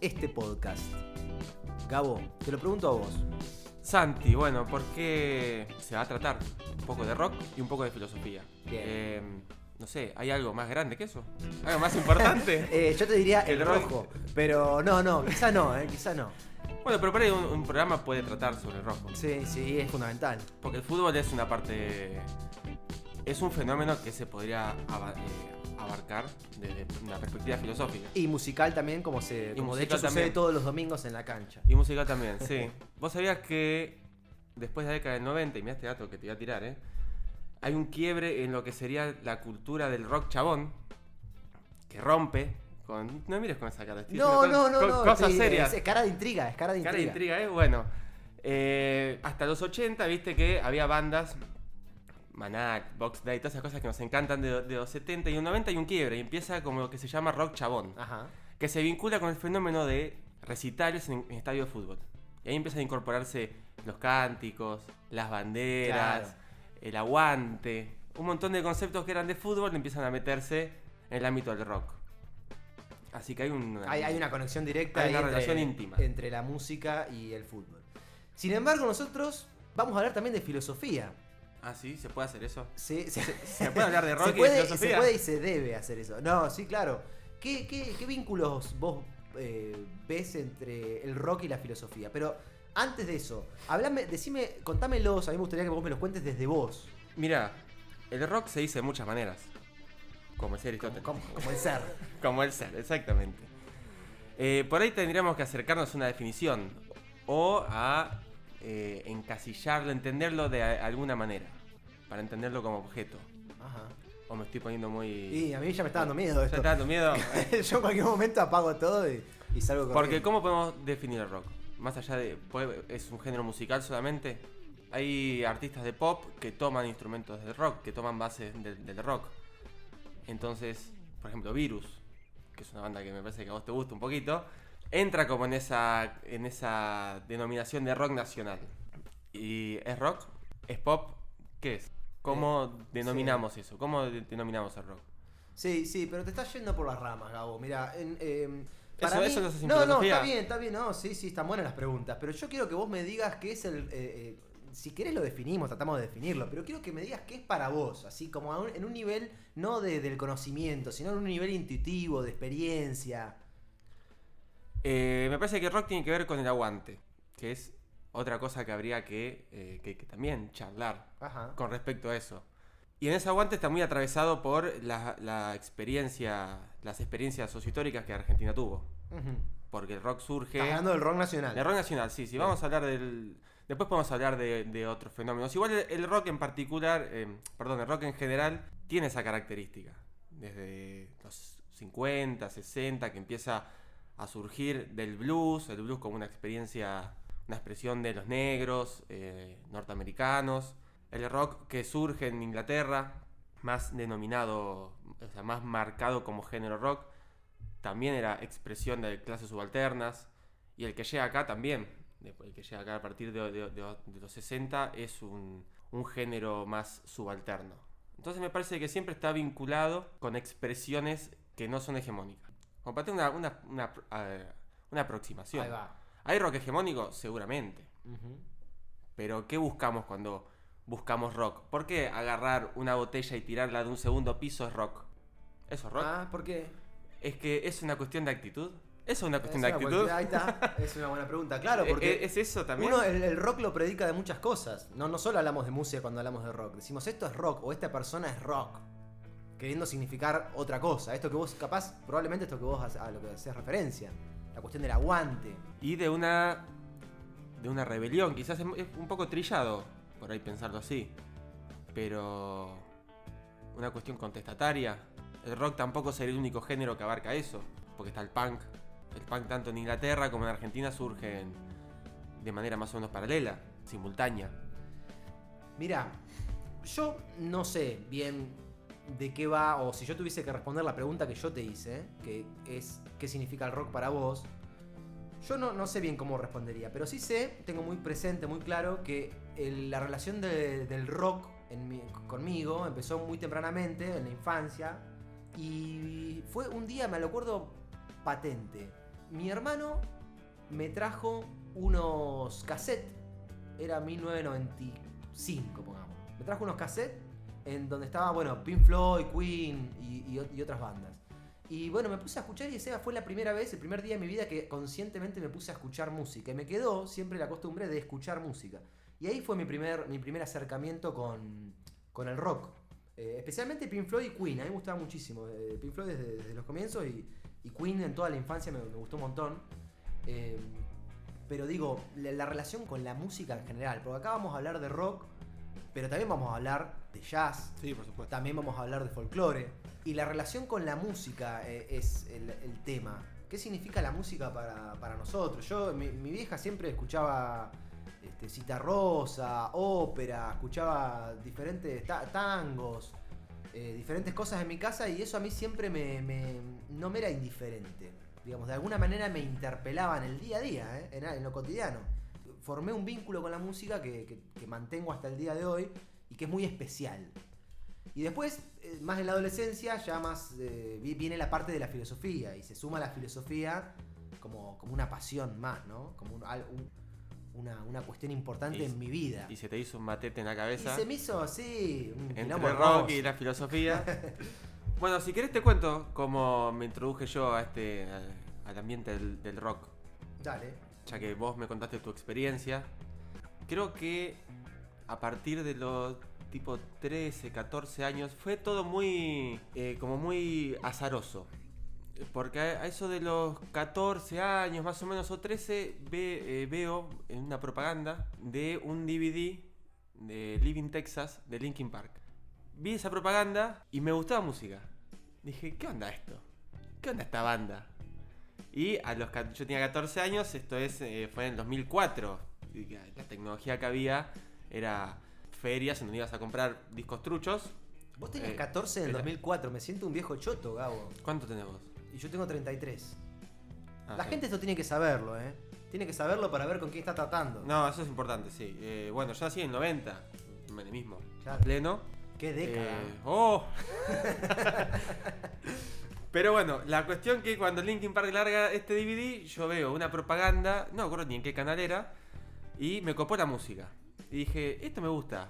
este podcast? Gabo, te lo pregunto a vos. Santi, bueno, porque se va a tratar un poco de rock y un poco de filosofía. Bien. Eh, no sé, ¿hay algo más grande que eso? ¿Algo más importante? Eh, yo te diría el, El rock. rojo, pero no, no, quizá no, eh, quizá no. bueno, pero por ahí un, un programa puede tratar sobre el rojo. Sí, sí, es fundamental. Porque el fútbol es una parte. Es un fenómeno que se podría eh, abarcar desde una perspectiva filosófica. Y musical también, como se, Y como de hecho musical sucede también. todos los domingos en la cancha. Y música también, sí. Vos sabías que después de la década del 90, y mira este dato que te voy a tirar, ¿eh? Hay un quiebre en lo que sería la cultura del rock chabón, que rompe con... No mires con esa cara. estoy No, no, no, no. Cosas sí, serias. Es, cara de intriga, es cara de Cara de intriga. intriga, ¿eh? Bueno, eh, hasta los 80, viste que había bandas, Manat, Box Day, todas esas cosas que nos encantan de, de los 70 y un 90 y un quiebre, y empieza como lo que se llama rock chabón, Ajá. que se vincula con el fenómeno de recitales en, en estadio de fútbol. Y ahí empiezan a incorporarse los cánticos, las banderas, Claro. el aguante, un montón de conceptos que eran de fútbol empiezan a meterse en el ámbito del rock. Así que hay una... Hay, hay una conexión directa Hay una entre, relación íntima. entre la música y el fútbol. Sin embargo, nosotros vamos a hablar también de filosofía. Ah, sí, se puede hacer eso. Sí, sí. ¿Se puede hablar de rock se y de puede, filosofía? se puede y se debe hacer eso. No, sí, claro. ¿Qué, qué- qué vínculos vos eh, ves entre el rock y la filosofía? Pero antes de eso, hablame, decime, contámelos, a mí me gustaría que vos me los cuentes desde vos. Mira, el rock se dice de muchas maneras. Como decía Aristóteles. Como, como el ser. Como el ser, exactamente. Eh, por ahí tendríamos que acercarnos a una definición o a eh, encasillarlo, entenderlo de alguna manera, para entenderlo como objeto. Ajá. O me estoy poniendo muy... Y a mí ya me está dando miedo ¿Ya esto. está dando miedo? Yo en cualquier momento apago todo y, y salgo corriendo. Porque ¿cómo podemos definir el rock? Más allá de... puede- ¿Es un género musical solamente? Hay artistas de pop que toman instrumentos del rock, que toman bases del, del rock. Entonces, por ejemplo, Virus, que es una banda que me parece que a vos te gusta un poquito, entra como en esa, en esa denominación de rock nacional. ¿Y es rock? ¿Es pop? ¿Qué es? ¿Cómo denominamos eso? ¿Cómo de- denominamos el rock? Sí, sí, pero te estás yendo por las ramas, Gabo. Mira, en, eh, Eso- eso haces en no, no, está bien, está bien, no, sí, sí, están buenas las preguntas. Pero yo quiero que vos me digas qué es el. eh, eh, si querés lo definimos, tratamos de definirlo, pero quiero que me digas qué es para vos, así como un- en un nivel no de- del conocimiento, sino en un nivel intuitivo, de experiencia. Eh, me parece que el rock tiene que ver con el aguante, que es otra cosa que habría que, eh, que- que también charlar Ajá. con respecto a eso. Y en ese aguante está muy atravesado por la, la experiencia, las experiencias sociohistóricas que Argentina tuvo. Porque el rock surge... Estás hablando del rock nacional. El rock nacional, sí, sí. Vamos a hablar del... Después podemos hablar de, de otros fenómenos. Igual el, el rock en particular, eh, perdón, el rock en general tiene esa característica. Desde los 50, 60, que empieza a surgir del blues, el blues como una experiencia, una expresión de los negros, eh, norteamericanos. El rock que surge en Inglaterra, más denominado, o sea, más marcado como género rock, también era expresión de clases subalternas. Y el que llega acá también, el que llega acá a partir de los 60, es un, un género más subalterno. Entonces me parece que siempre está vinculado con expresiones que no son hegemónicas. Como para tener una, una, una, eh, una aproximación. Ahí va. ¿Hay rock hegemónico? Seguramente. Pero ¿qué buscamos cuando buscamos rock? ¿Por qué agarrar una botella y tirarla de un segundo piso es rock? ¿Eso es rock? Ah, ¿por qué? Es que es una cuestión de actitud. ¿Eso es una Es cuestión de una actitud? Ahí está, es una buena pregunta. Claro, porque ¿Es eso también? Uno, el, el rock lo predica de muchas cosas. No, no solo hablamos de música cuando hablamos de rock. Decimos esto es rock o esta persona es rock. Queriendo significar otra cosa. Esto que vos, capaz, probablemente esto que vos a lo que haces referencia. La cuestión del aguante. Y de una. de una rebelión. Quizás es, es un poco trillado por ahí pensarlo así. Pero. una cuestión contestataria. El rock tampoco sería el único género que abarca eso. Porque está el punk, el punk tanto en Inglaterra como en Argentina surgen de manera más o menos paralela, simultánea. Mira, yo no sé bien de qué va, o si yo tuviese que responder la pregunta que yo te hice, que es ¿qué significa el rock para vos? Yo no, no sé bien cómo respondería, pero sí sé, tengo muy presente, muy claro, que la relación de- del rock en mi- conmigo empezó muy tempranamente, en la infancia, y fue un día, me lo acuerdo patente. Mi hermano me trajo unos cassettes, era 1995, pongamos. Me trajo unos cassettes en donde estaba, bueno, Pink Floyd, Queen y, y otras bandas. Y bueno, me puse a escuchar y esa fue la primera vez, el primer día de mi vida que conscientemente me puse a escuchar música. Y me quedó siempre la costumbre de escuchar música. Y ahí fue mi primer, mi primer acercamiento con, con el rock. Eh, especialmente Pink Floyd y Queen, a mí me gustaba muchísimo. Eh, Pink Floyd desde, los comienzos y, Queen en toda la infancia me, me gustó un montón. Eh, pero digo, la, la relación con la música en general, porque acá vamos a hablar de rock, pero también vamos a hablar de jazz, Sí, por supuesto. también vamos a hablar de folclore. Y la relación con la música eh, es el, el tema. ¿Qué significa la música para, para nosotros? Yo, mi, mi vieja siempre escuchaba este, cita rosa, ópera, escuchaba diferentes ta- tangos, eh, diferentes cosas en mi casa y eso a mí siempre me, me- no me era indiferente. Digamos, de alguna manera me interpelaba en el día a día, ¿eh? en, en lo cotidiano. Formé un vínculo con la música que, que- que mantengo hasta el día de hoy y que es muy especial. Y después, eh, más en la adolescencia, ya más eh, vi- viene la parte de la filosofía y se suma la filosofía como, como una pasión más, ¿no? Como un- una, una cuestión importante Y- en mi vida. Y se te hizo un matete en la Y cabeza. se me hizo un entre el rock y la filosofía. bueno, si querés te cuento cómo me introduje yo a este al, al ambiente del, del rock, Dale. Ya que vos me contaste tu experiencia. Creo que a partir de los tipo 13, 14 años fue todo muy eh, como muy azaroso. Porque a eso de los 14 años más o menos o 13 ve- eh, veo en una propaganda de un DVD de Living Texas de Linkin Park. Vi esa propaganda y me gustaba música. Dije, ¿qué onda esto? ¿Qué onda esta banda? Y a los yo tenía 14 años, esto es eh, fue en el 2004. Y que La tecnología que había era ferias en donde ibas a comprar discos truchos. Vos tenías Eh, 14 en el era- 2004, me siento un viejo choto, Gabo. ¿Cuánto tenés vos? Y yo tengo 33. Ah, la sí. gente esto tiene que saberlo, ¿eh? Tiene que saberlo para ver con quién está tratando. No, eso es importante, sí. Eh, bueno, yo nací en el 90, menemismo. Claro. Pleno. Qué década. Eh, ¡Oh! Pero bueno, la cuestión que cuando Linkin Park larga este DVD, yo veo una propaganda, no me acuerdo ni en qué canal era, y me copó la música. Y dije, esto me gusta.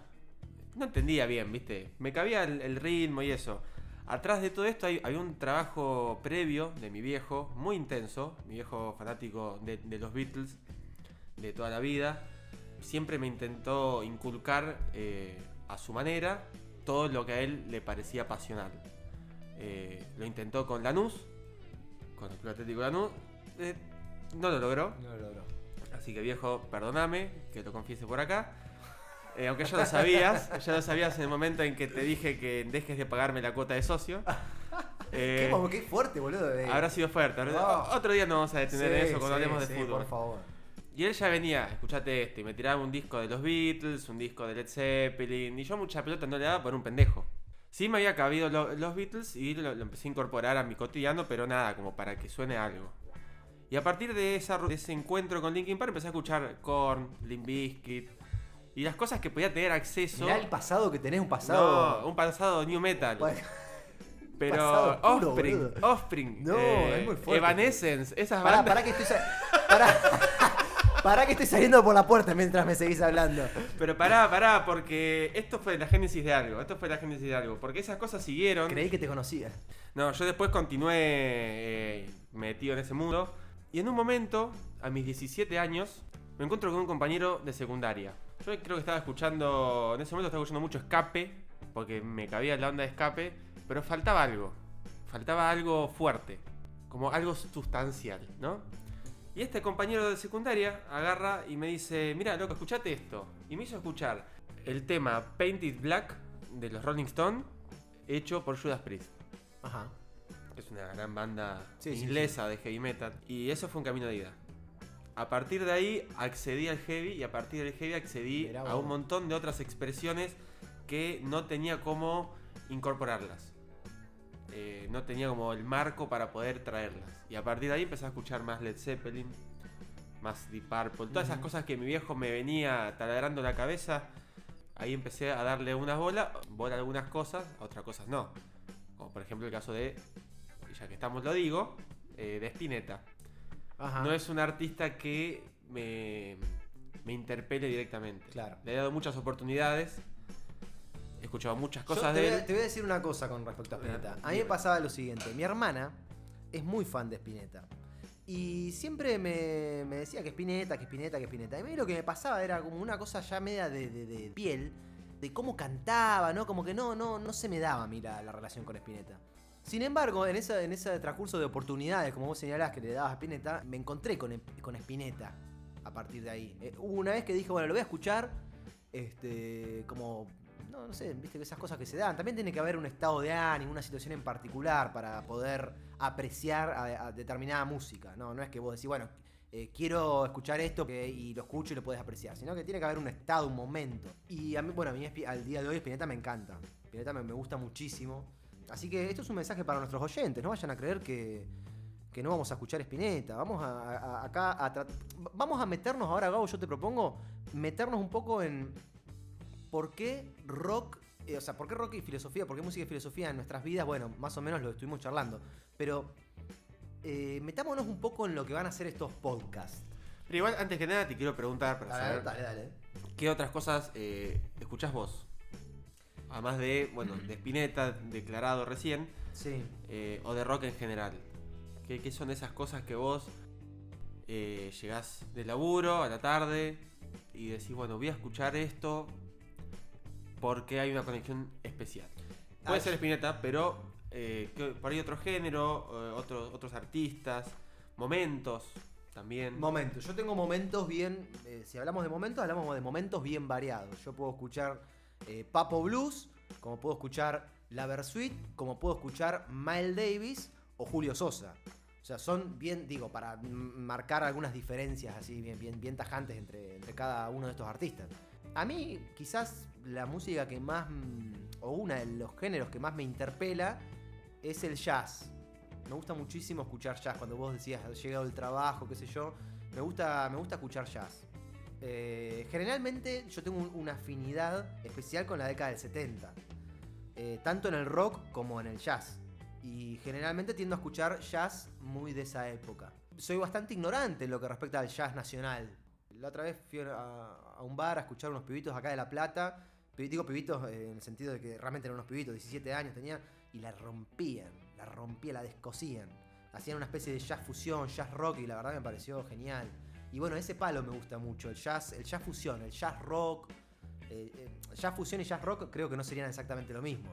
No entendía bien, ¿viste? Me cabía el, ritmo y eso. Atrás de todo esto hay, un trabajo previo de mi viejo, muy intenso, mi viejo fanático de, de los Beatles, de toda la vida. Siempre me intentó inculcar eh, a su manera todo lo que a él le parecía pasional. Eh, lo intentó con Lanús, con el Club Atlético Lanús. eh, no lo logró. No lo logró. Así que viejo, perdóname que lo confiese por acá. Eh, aunque ya lo sabías, ya lo sabías en el momento en que te dije que dejes de pagarme la cuota de socio. qué, Eh, fuerte, boludo. habrá sido fuerte. Otro día nos vamos a detener en Sí, eso cuando sí, hablemos de sí, fútbol. por favor. Y él ya venía, escuchate esto, y me tiraba un disco de los Beatles, un disco de Led Zeppelin, y yo mucha pelota no le daba por un pendejo. Sí me había cabido lo- los Beatles y lo, lo empecé a incorporar a mi cotidiano, pero nada, como para que suene algo. Y a partir de, esa, de ese encuentro con Linkin Park empecé a escuchar Korn, Limp Bizkit, y las cosas que podía tener acceso. Mirá el pasado que tenés, un pasado. No, un pasado new metal. Bueno, pero pasado Offspring, boludo. Offspring, No, eh, es muy fuerte. Evanescence, esas Pará, bandas. pará que estoy pará. Pará que estoy saliendo por la puerta mientras me seguís hablando. Pero pará, pará, porque esto fue la génesis de algo. Esto fue la génesis de algo. Porque esas cosas siguieron. Creí que te conocía. No, yo después continué eh, metido en ese mundo. Y en un momento, a mis 17 años, me encuentro con un compañero de secundaria. Yo creo que estaba escuchando, en ese momento estaba escuchando mucho escape, porque me cabía la onda de escape, pero faltaba algo. Faltaba algo fuerte, como algo sustancial, ¿no? Y este compañero de secundaria agarra y me dice, mira, loco, escuchate esto. Y me hizo escuchar el tema Painted Black de los Rolling Stones, hecho por Judas Priest. Ajá. Es una gran banda Sí, sí, inglesa de heavy metal. Y eso fue un camino de ida. A partir de ahí accedí al heavy y a partir del heavy accedí Mirá a un montón de otras expresiones que no tenía cómo incorporarlas. Eh, no tenía como el marco para poder traerlas. Y a partir de ahí empecé a escuchar más Led Zeppelin, más Deep Purple, todas esas cosas que mi viejo me venía taladrando la cabeza. Ahí empecé a darle unas bolas, bola algunas cosas, a otras cosas no. Como por ejemplo el caso de, ya que estamos lo digo, eh, de Spinetta. Ajá. No es un artista que me, me interpele directamente. Claro. Le he dado muchas oportunidades. He escuchado muchas cosas te, de voy a, él. te voy a decir una cosa con respecto a Spinetta. A mí me pasaba lo siguiente. Mi hermana es muy fan de Spinetta. Y siempre me, me decía que Spinetta, que Spinetta, que Spinetta. Y a mí lo que me pasaba era como una cosa ya media de, de- de piel, de cómo cantaba, ¿no? Como que no, no, no se me daba a mí la, la relación con Spinetta. Sin embargo, en, ese transcurso de oportunidades, como vos señalás que le dabas a Spinetta, me encontré con, con Spinetta a partir de ahí. Eh, hubo una vez que dije, bueno, lo voy a escuchar, este, como, no, no sé, viste que esas cosas que se dan. También tiene que haber un estado de ánimo, una situación en particular para poder apreciar a, determinada música. No, no es que vos decís, bueno, eh, quiero escuchar esto que- y lo escucho y lo puedes apreciar, sino que tiene que haber un estado, un momento. Y a mí, bueno, a mí al día de hoy Spinetta me encanta. Spinetta me, gusta muchísimo. Así que esto es un mensaje para nuestros oyentes, no vayan a creer que, que no vamos a escuchar Spinetta. Vamos a, a- acá a Vamos a meternos ahora, Gabo, yo te propongo meternos un poco en por qué rock, eh, o sea, por qué rock y filosofía, por qué música y filosofía en nuestras vidas, bueno, más o menos lo estuvimos charlando. Pero eh, metámonos un poco en lo que van a ser estos podcasts. Pero igual, antes que nada, te quiero preguntar para Dale, saber dale, dale. qué otras cosas eh, escuchás vos. Además de, bueno, de Spinetta, declarado recién, Sí. eh, o de rock en general. ¿Qué, qué son esas cosas que vos llegás del laburo a la tarde y decís, bueno, voy a escuchar esto porque hay una conexión especial? Puede Ah, ser Spinetta, pero eh, que- por ahí otro género, eh, otros, otros artistas, momentos también. Momentos. Yo tengo momentos bien. eh, si hablamos de momentos, hablamos de momentos bien variados. Yo puedo escuchar eh, Papo Blues, como puedo escuchar La Versuit, como puedo escuchar Miles Davis o Julio Sosa. O sea, son bien, digo, para m- marcar algunas diferencias así bien, bien, bien tajantes entre, entre cada uno de estos artistas. A mí, quizás la música que más, mm, o una de los géneros que más me interpela es el jazz. Me gusta muchísimo escuchar jazz. Cuando vos decías, has llegado el trabajo, qué sé yo, me gusta, me gusta escuchar jazz. Eh, generalmente yo tengo un- una afinidad especial con la década del 70. eh, tanto en el rock como en el jazz. Y generalmente tiendo a escuchar jazz muy de esa época. Soy bastante ignorante en lo que respecta al jazz nacional. La otra vez fui a, a un bar a escuchar unos pibitos acá de La Plata. Digo pibitos eh, en el sentido de que realmente eran unos pibitos, 17 años tenían, y la rompían, la rompían, la descosían. Hacían una especie de jazz fusión, jazz rock, y la verdad me pareció genial. Y bueno, ese palo me gusta mucho, el jazz, el jazz fusión, el jazz rock. Eh, eh, jazz fusión y jazz rock creo que no serían exactamente lo mismo.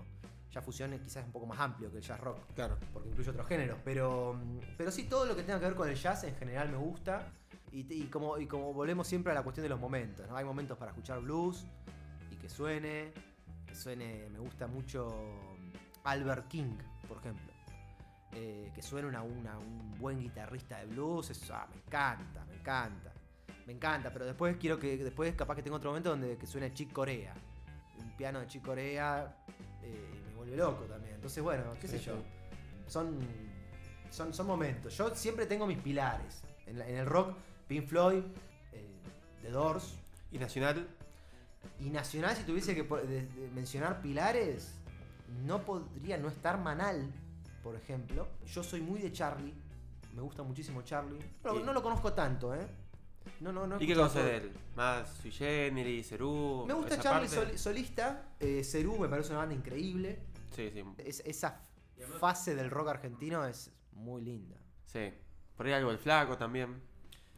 Jazz fusión es quizás un poco más amplio que el jazz rock Claro. porque incluye otros géneros. Pero, mm, pero sí, todo lo que tenga que ver con el jazz en general me gusta. Y, y como, y como volvemos siempre a la cuestión de los momentos. ¿no? Hay momentos para escuchar blues y que suene. Que suene, me gusta mucho Albert King, por ejemplo. Eh, que suene una, una- un buen guitarrista de blues. Eso, ah, me encanta, me encanta. Me encanta, pero después quiero que. Después capaz que tengo otro momento donde que suene Chick Corea. Un piano de Chick Corea eh, me vuelve loco también. Entonces, bueno, qué sé yo. Son, son, son momentos. Yo siempre tengo mis pilares. En, la- en el rock, Pink Floyd, eh, The Doors. Y Nacional, Y Nacional, si tuviese que po- de- de mencionar pilares, no podría no estar Manal, por ejemplo. Yo soy muy de Charlie. Me gusta muchísimo Charlie. No, Y- no lo conozco tanto, ¿eh? No, no, no. ¿y qué conoces de él? Más Sui Generis, Cerú. Me gusta Charlie sol- solista. Eh, Cerú me parece una banda increíble. Sí, sí. Es- esa fase del rock argentino es muy linda. Sí. Por ahí algo el flaco también.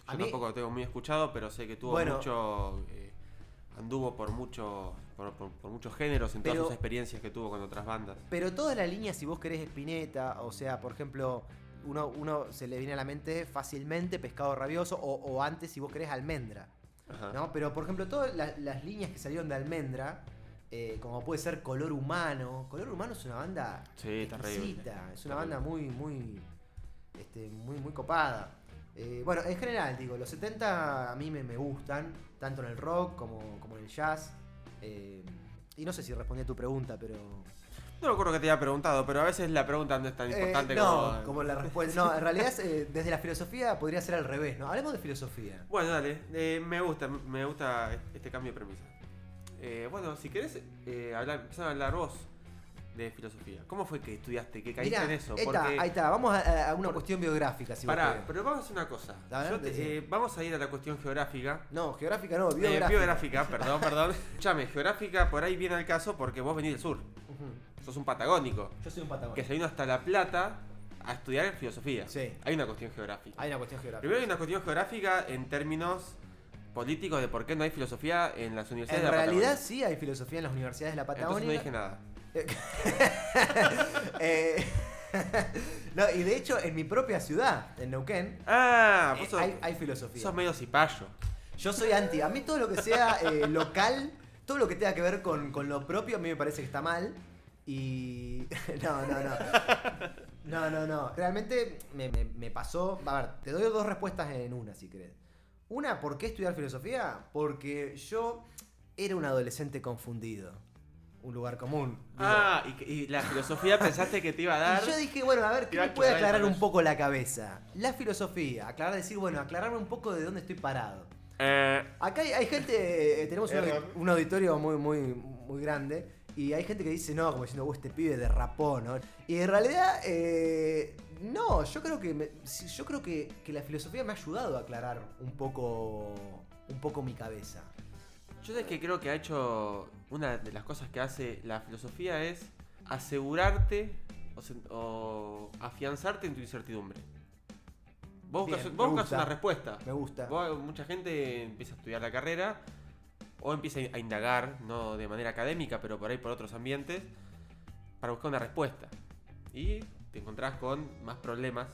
A Yo mí- tampoco lo tengo muy escuchado, pero sé que tuvo Bueno. mucho. eh, anduvo por mucho. Por, por- por muchos géneros en todas sus experiencias que tuvo con otras bandas. Pero toda la línea, si vos querés Spinetta, o sea, por ejemplo, uno, uno se le viene a la mente fácilmente pescado rabioso, o, o antes, si vos querés, almendra. Ajá. ¿no? Pero, por ejemplo, todas la- las líneas que salieron de almendra, eh, como puede ser Color Humano. Color Humano es una banda Sí, exquisita, es una Terrible. banda muy, muy, este, muy, muy copada. Eh, bueno, en general, digo, los 70 a mí me, me gustan, tanto en el rock como, como en el jazz. Eh, y no sé si respondí a tu pregunta, pero... No me acuerdo que te había preguntado, pero a veces la pregunta no es tan Eh, importante no, como... como la respuesta. No, en realidad eh, desde la filosofía podría ser al revés, ¿no? Hablemos de filosofía. Bueno, dale, eh, me gusta, me gusta este cambio de premisa. Eh, bueno, si querés eh, hablar, empezar a hablar vos de filosofía. ¿Cómo fue que estudiaste, que caíste Mirá, en eso? ahí está, Porque, ahí está. Vamos a, a una por- cuestión biográfica, si pará, pero vamos a hacer una cosa. A ver, te- eh, vamos a ir a la cuestión geográfica. No, geográfica no, Eh, biográfica. biográfica, perdón, perdón. Escuchame, geográfica por ahí viene al caso porque vos venís del sur. Ujú. Sos un patagónico. Yo soy un patagón. Que se vino hasta La Plata a estudiar filosofía. Sí. Hay una cuestión geográfica. Hay una cuestión geográfica. Primero hay una cuestión geográfica en términos políticos de por qué no hay filosofía en las universidades En de la realidad Patagonia. sí hay filosofía en las universidades de la Entonces Patagonia. no dije nada. Eh, no, y de hecho en mi propia ciudad, en Neuquén, Ah, eh, vos sos, hay, hay filosofía. sos medio cipayo. Yo soy anti. A mí todo lo que sea eh, local, todo lo que tenga que ver con, con lo propio, a mí me parece que está mal. Y. No, no, no. No, no, no. Realmente me, me- me pasó. A ver, te doy dos respuestas en una, si querés. Una, ¿por qué estudiar filosofía? Porque yo era un adolescente confundido. Un lugar común. Digo, Ah, y, la filosofía pensaste que te iba a dar. y yo dije, bueno, a ver, ¿qué me puede aclarar un poco la cabeza? La filosofía. Aclarar, decir, bueno, aclararme un poco de dónde estoy parado. Eh, Acá hay, hay gente, eh, tenemos un, auditorio muy, muy, muy grande. Y hay gente que dice, no, como diciendo, "Uh, este pibe derrapó, ¿no? Y en realidad, eh, no, yo creo que me- yo creo que, que la filosofía me ha ayudado a aclarar un poco, un poco mi cabeza. yo sé que creo que ha hecho. Una de las cosas que hace la filosofía es asegurarte o, afianzarte en tu incertidumbre. Vos buscas, vos buscas una respuesta. Me gusta. Vos- mucha gente empieza a estudiar la carrera o empieza a indagar, no de manera académica, pero por ahí por otros ambientes, para buscar una respuesta. Y te encontrás con más problemas,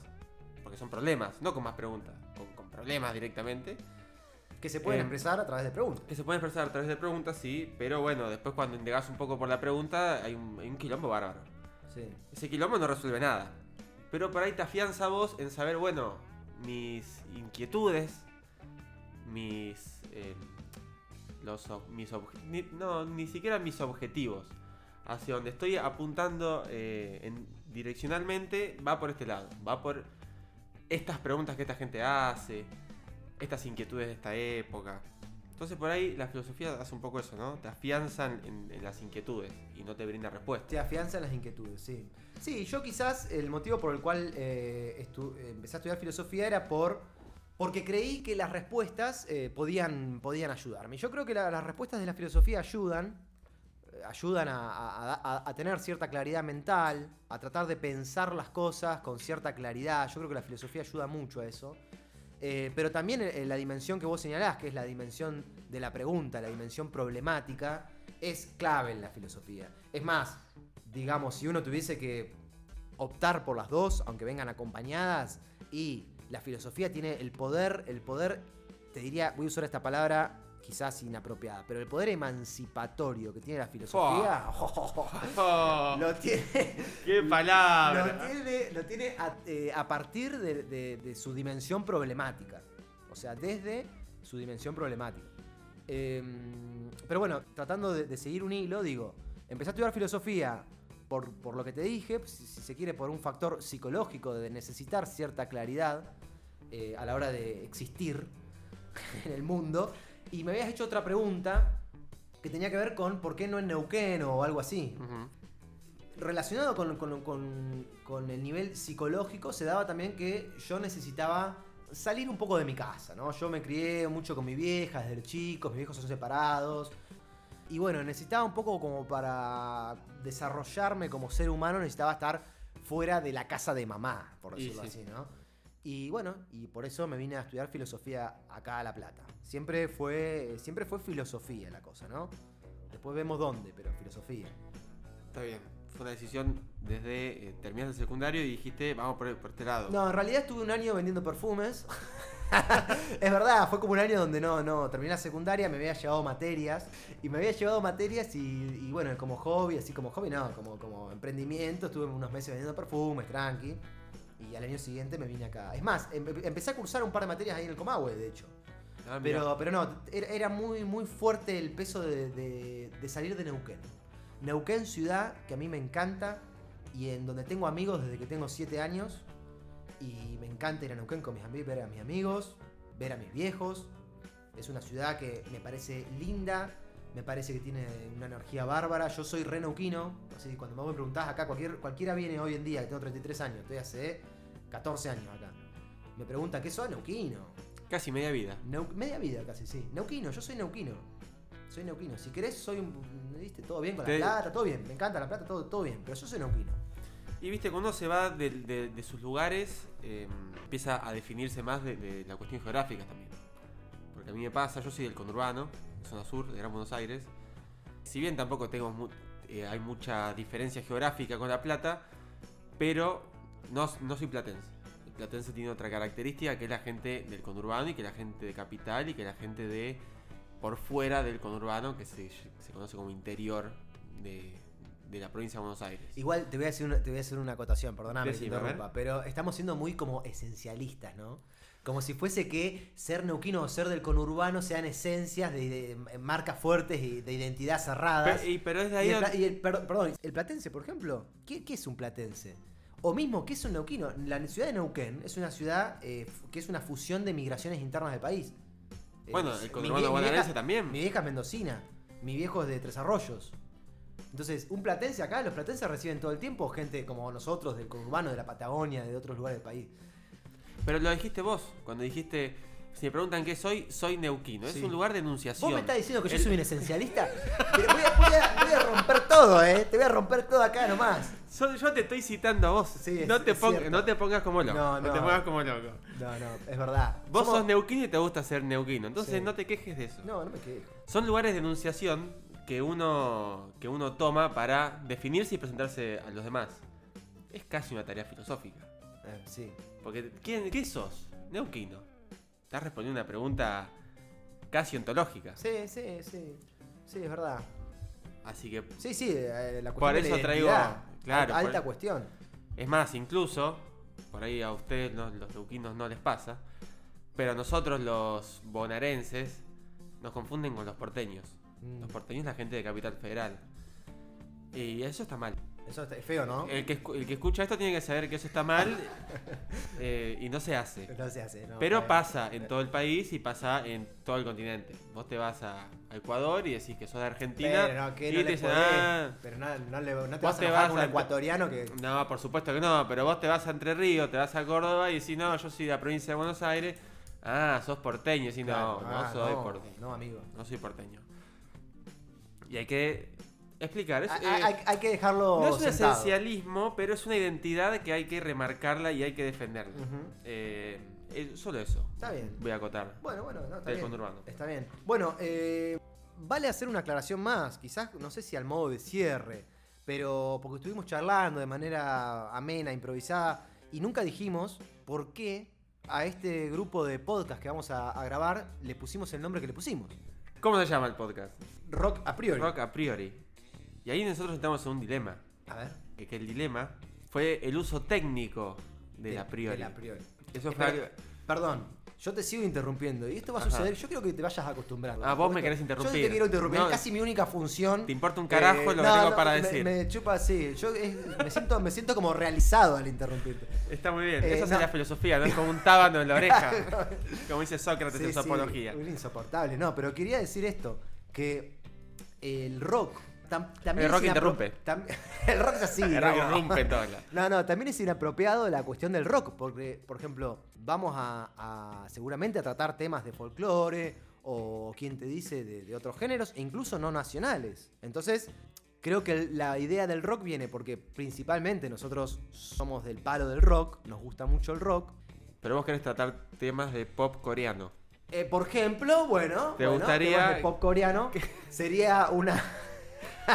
porque son problemas, no con más preguntas, con, con problemas directamente, Que se pueden Eh, expresar a través de preguntas. que se pueden expresar a través de preguntas, sí, pero bueno, después cuando indagas un poco por la pregunta, hay un, hay un quilombo bárbaro. Sí. Ese quilombo no resuelve nada. Pero por ahí te afianza vos en saber, bueno, mis inquietudes, mis. eh, los, mis ni- no, ni siquiera mis objetivos. Hacia donde estoy apuntando eh, en- direccionalmente, va por este lado. Va por estas preguntas que esta gente hace, estas inquietudes de esta época. Entonces por ahí la filosofía hace un poco eso, ¿no? Te afianzan en, las inquietudes y no te brinda respuestas. Te afianzan las inquietudes, sí. Sí, yo quizás el motivo por el cual eh, empecé a estudiar filosofía era por porque creí que las respuestas eh, podían, podían ayudarme. Yo creo que la- las respuestas de la filosofía ayudan, ayudan a, tener cierta claridad mental, a tratar de pensar las cosas con cierta claridad. Yo creo que la filosofía ayuda mucho a eso. Eh, pero también eh, la dimensión que vos señalás, que es la dimensión de la pregunta, la dimensión problemática, es clave en la filosofía. Es más, digamos, si uno tuviese que optar por las dos, aunque vengan acompañadas, y la filosofía tiene el poder, el poder, te diría, voy a usar esta palabra quizás inapropiada, pero el poder emancipatorio que tiene la filosofía, Oh, lo tiene, ¡Qué palabra! lo tiene, lo tiene a, eh, a partir de, de- de su dimensión problemática. O sea, desde su dimensión problemática. Em, pero bueno, tratando de, de seguir un hilo, digo, empecé a estudiar filosofía por, por lo que te dije, si, si se quiere, por un factor psicológico de necesitar cierta claridad eh, a la hora de existir en el mundo. Y me habías hecho otra pregunta que tenía que ver con por qué no en Neuquén o algo así relacionado con, con- con- con el nivel psicológico, se daba también que yo necesitaba salir un poco de mi casa, ¿no? Yo me crié mucho con mi vieja desde chicos, mis viejos son separados. Y bueno, necesitaba un poco como para desarrollarme como ser humano, necesitaba estar fuera de la casa de mamá, por decirlo sí. así, ¿no? Y bueno, y por eso me vine a estudiar filosofía acá a La Plata. Siempre fue, siempre fue filosofía la cosa, ¿no? Después vemos dónde, pero filosofía. Está bien. Fue una decisión desde eh, terminaste el secundario y dijiste, vamos por, por este lado. No, en realidad estuve un año vendiendo perfumes. es verdad, fue como un año donde no, no, terminé la secundaria, me había llevado materias, y me había llevado materias y, y bueno, como hobby, así como hobby, no, como, como emprendimiento, estuve unos meses vendiendo perfumes, tranqui, y al año siguiente me vine acá. Es más, em- empecé a cursar un par de materias ahí en el Comahue, de hecho. Ah. Pero, pero no, era, era muy, muy fuerte el peso de, de- de salir de Neuquén. Neuquén, ciudad que a mí me encanta y en donde tengo amigos desde que tengo 7 años. Y me encanta ir a Neuquén con mis amigos, ver a mis amigos, ver a mis viejos. Es una ciudad que me parece linda, me parece que tiene una energía bárbara. Yo soy re neuquino, así que cuando me preguntás acá, cualquier, cualquiera viene hoy en día, que tengo 33 años, estoy hace 14 años acá. Me pregunta, ¿qué soy neuquino? Casi media vida. Neu- media vida casi, sí. Neuquino, yo soy neuquino. Soy neuquino. Si querés, soy un. ¿Viste? Todo bien con la plata, todo bien. Me encanta la plata, todo, todo bien. Pero yo soy neuquino. Y viste, cuando uno se va de, de- de sus lugares, eh, empieza a definirse más de, de la cuestión geográfica también. Porque a mí me pasa, yo soy del conurbano, zona sur, de Gran Buenos Aires. Si bien tampoco tengo mu- eh, hay mucha diferencia geográfica con La Plata, pero no, no soy platense. El platense tiene otra característica que es la gente del conurbano y que la gente de capital y que la gente de por fuera del conurbano, que se, se conoce como interior de, de la provincia de Buenos Aires. Igual te voy a hacer una, te voy a hacer una acotación, perdóname que te a ver. interrumpa. Pero estamos siendo muy como esencialistas, ¿no? Como si fuese que ser neuquino o ser del conurbano sean esencias de, de marcas fuertes y de identidad cerradas. Pero, y- pero es de Y ahí el, donde- pla- y el- per- perdón, el platense, por ejemplo, ¿qué, qué es un platense? O mismo, ¿qué es un neuquino? La ciudad de Neuquén es una ciudad eh, que es una fusión de migraciones internas del país. Eh, Bueno, el conurbano bonaerense también. Mi vieja es mendocina, mi viejo es de Tres Arroyos. Entonces, un platense acá, los platenses reciben todo el tiempo gente como nosotros, del conurbano, de la Patagonia, de otros lugares del país. Pero lo dijiste vos, cuando dijiste, si me preguntan qué soy, soy neuquino. Es un lugar de enunciación. ¿Vos me estás diciendo que yo El- soy un esencialista? Pero voy, a, voy a- voy a romper todo, ¿eh? Te voy a romper todo acá nomás. So- yo te estoy citando a vos. Sí, es- no, te es pon- cierto. no te pongas como loco. No, No, no. te pongas como loco. No, no, es verdad. Vos Somos- sos neuquino y te gusta ser neuquino. Entonces Sí. no te quejes de eso. No, no me quejo. Son lugares de enunciación que uno, que uno toma para definirse y presentarse a los demás. Es casi una tarea filosófica. Eh, sí. Porque, ¿quién, ¿qué sos? Neuquino. Estás respondiendo una pregunta casi ontológica. Sí, sí, sí. Sí, es verdad. Así que Sí, sí, eh, la cuestión Por de la eso traigo- claro, Al- Alta por- cuestión. Es más, incluso, por ahí a ustedes no- los neuquinos no les pasa, pero a nosotros los bonaerenses nos confunden con los porteños. Mm. Los porteños es la gente de Capital Federal. Y eso está mal. Eso es feo, ¿no? El que, el que escucha esto tiene que saber que eso está mal eh, y no se hace. No se hace, no. Pero eh, pasa en todo el país y pasa en todo el continente. Vos te vas a, a Ecuador y decís que sos de Argentina Pero no, que y no te dicen, podés. "Ah, Pero no, no, le, no te vas a te enojar vas con un a- ecuatoriano que. No, por supuesto que no, pero vos te vas a Entre Ríos, te vas a Córdoba y decís, no, yo soy de la provincia de Buenos Aires. Ah, sos porteño. Y decís, Claro, no ah, soy no, porteño. No, amigo. No soy porteño. Y hay que explicar. Es, Hay, eh, hay- hay que dejarlo. no es un sentado. esencialismo, pero es una identidad que hay que remarcarla y hay que defenderla. Eh, eh, solo eso. Está bien. Voy a acotar. Bueno, bueno, no, está bien. Está bien. Bueno, vale hacer una aclaración más. Quizás, no sé si al modo de cierre. Pero porque estuvimos charlando de manera amena, improvisada. Y nunca dijimos por qué a este grupo de podcast que vamos a, a grabar le pusimos el nombre que le pusimos. ¿Cómo se llama el podcast? Rock a priori. Rock a priori. Y ahí nosotros estamos en un dilema. A ver. Que, que el dilema fue el uso técnico del a priori. del a priori. Eso fue Espera, Perdón, yo te sigo interrumpiendo y esto va a Ajá. suceder. Yo quiero que te vayas acostumbrando. Ah, vos me querés Yo interrumpir. te quiero interrumpir, No, es casi mi única función. Te importa un carajo lo que tengo no, para me- decir. Me, chupa así. Yo es- me, siento, me siento como realizado al interrumpirte. Está muy bien. Eh, no. es la filosofía, no es como un tábano en la oreja. como dice Sócrates Sí, en su sí, apología. un insoportable. No, pero quería decir esto: que el rock. Tam- también El rock interrumpe. tam- el rock es así. El rock no. todos lados. No, no, también es inapropiado la cuestión del rock, porque, por ejemplo, vamos a, a- seguramente a tratar temas de folclore o quién te dice de, de otros géneros, e incluso no nacionales. Entonces, creo que la idea del rock viene porque principalmente nosotros somos del palo del rock, nos gusta mucho el rock. Pero vos querés tratar temas de pop coreano. Eh, por ejemplo, bueno, ¿Te bueno, gustaría- temas de pop coreano sería una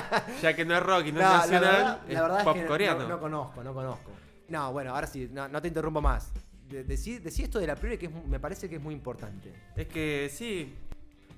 Ya que no es rock y no, No, es la nacional, verdad, es la verdad pop es que no- coreano. No, no conozco, no conozco. No, bueno, ahora sí, no, no te interrumpo más. de- decí, decí esto de la priori que es me parece que es muy importante. Es que sí,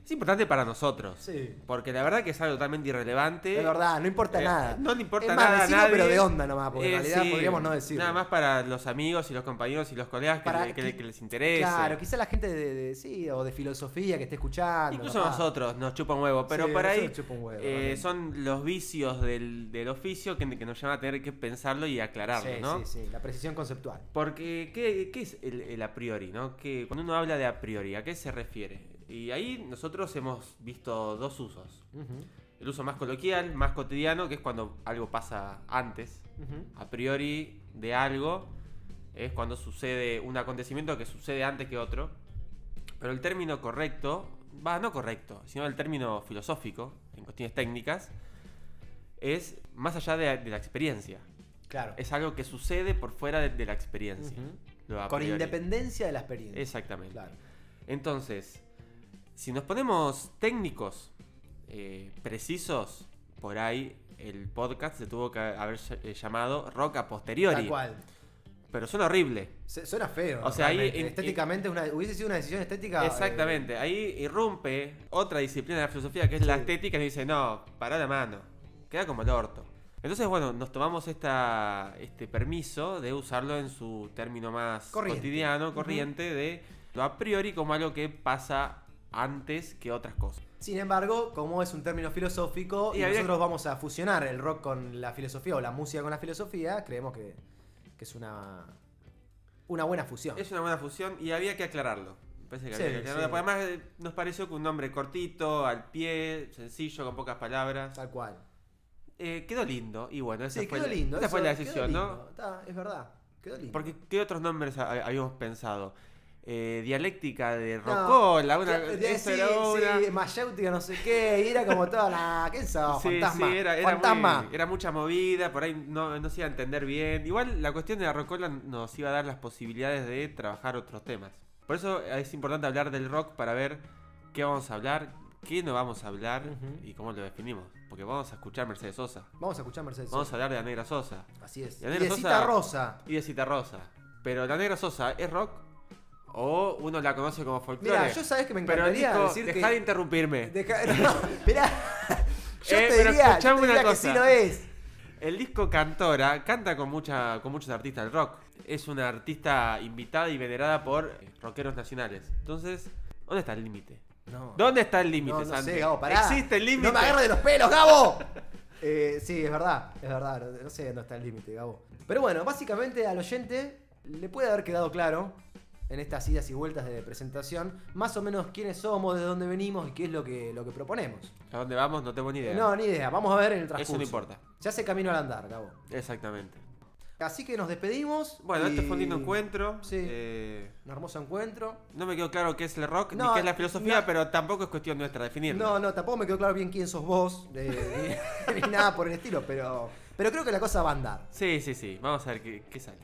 es importante para nosotros. Sí. Porque la verdad que es algo totalmente irrelevante. Es verdad, no importa Eh, nada. No le importa Es más, nada a decilo, nadie. pero de onda nomás, porque en Eh, realidad sí, podríamos no decirlo. Nada más para los amigos y los compañeros y los colegas que, Para le- que, que- que les interese. Claro, quizá la gente de, de- sí, o de filosofía que esté escuchando. Incluso capaz. nosotros nos chupa un huevo, pero Sí, por ahí huevo, eh, son los vicios del, del oficio que, que nos llevan a tener que pensarlo y aclararlo, Sí, ¿no? sí, sí, la precisión conceptual. Porque, ¿qué, qué es el, el a priori? ¿no? Que cuando uno habla de a priori, ¿a qué se refiere? Y ahí nosotros hemos visto dos usos. Ujú, El uso más coloquial, más cotidiano, que es cuando algo pasa antes. ujú. A priori de algo es cuando sucede un acontecimiento que sucede antes que otro. Pero el término correcto, va, no correcto, sino el término filosófico, en cuestiones técnicas, es más allá de, de la experiencia. Claro. Es algo que sucede por fuera de, de la experiencia. Lo a Con independencia de la experiencia. Exactamente. Claro. Entonces, si nos ponemos técnicos, eh, precisos, por ahí el podcast se tuvo que haber eh, llamado Rock a posteriori. Tal cual. Pero suena horrible. Se- Suena feo. O sea, ahí realmente. estéticamente una- hubiese sido una decisión estética. eh, Exactamente. Ahí irrumpe otra disciplina de la filosofía que es la estética y dice, no, para la mano. Queda como el orto. Entonces, bueno, nos tomamos esta, este permiso de usarlo en su término más Corriente. cotidiano, corriente, de lo a priori como algo que pasa antes que otras cosas. Sin embargo, como es un término filosófico y, nosotros vamos a fusionar el rock con la filosofía o la música con la filosofía, creemos que, que es una, una buena fusión. Es una buena fusión y había que aclararlo. Que Sí, había que aclararlo. sí. Además eh, nos pareció que un nombre cortito, al pie, sencillo, con pocas palabras. Tal cual. Eh, quedó lindo y bueno, esa Sí, fue, quedó la- lindo. esa eso, fue la quedó decisión, ¿no? lindo. Está, es verdad. Quedó lindo. Porque, ¿qué otros nombres ha- habíamos pensado? Eh, dialéctica de No, Rocola, una, ya- de- sí, era una. sí, mayéutica, no sé qué, y era como toda la. ¿Qué sos? Sí, fantasma. sí, era, era, fantasma. muy- era mucha movida, por ahí no, no se iba a entender bien. Igual la cuestión de la Rocola nos iba a dar las posibilidades de trabajar otros temas. Por eso es importante hablar del rock para ver qué vamos a hablar, qué no vamos a hablar y cómo lo definimos. Porque vamos a escuchar Mercedes Sosa, Vamos a escuchar Mercedes. vamos a Sosa. hablar de la Negra Sosa Así es. Y de Sosa- Cita Rosa. y de Cita Rosa. Pero la Negra Sosa, ¿es rock? ¿O uno la conoce como folclore? Mira, yo sabes que me Pero encantaría Nico, decir deja que. de interrumpirme. Deja- no, esperá. Yo Eh, te pero diría, yo te diría una que sí cosa. lo es. El disco Cantora canta con, mucha, con muchos artistas del rock. Es una artista invitada y venerada por eh, rockeros nacionales. Entonces, ¿dónde está el límite? No. ¿Dónde está el límite, No, no Santi? sé, Gabo, pará. ¿Existe el límite? No me agarres de los pelos, Gabo. Eh, sí, es verdad, es verdad. No, no sé dónde está el límite, Gabo. Pero bueno, básicamente al oyente le puede haber quedado claro en estas idas y vueltas de presentación más o menos quiénes somos, de dónde venimos y qué es lo que, lo que proponemos. ¿A dónde vamos? No tengo ni idea. No, ni idea. Vamos a ver en el transcurso. Eso no importa. Se hace camino al andar, Gabo. Exactamente. Así que nos despedimos. Bueno, y- este fue un lindo encuentro. Sí. Eh, Un hermoso encuentro. no me quedó claro qué es el rock No, ni qué es la filosofía, no. pero tampoco es cuestión nuestra definirlo. No, no, tampoco me quedó claro bien quién sos vos, eh, ni, ni nada por el estilo, pero, pero creo que la cosa va a andar. Sí, sí, sí. Vamos a ver qué, qué sale.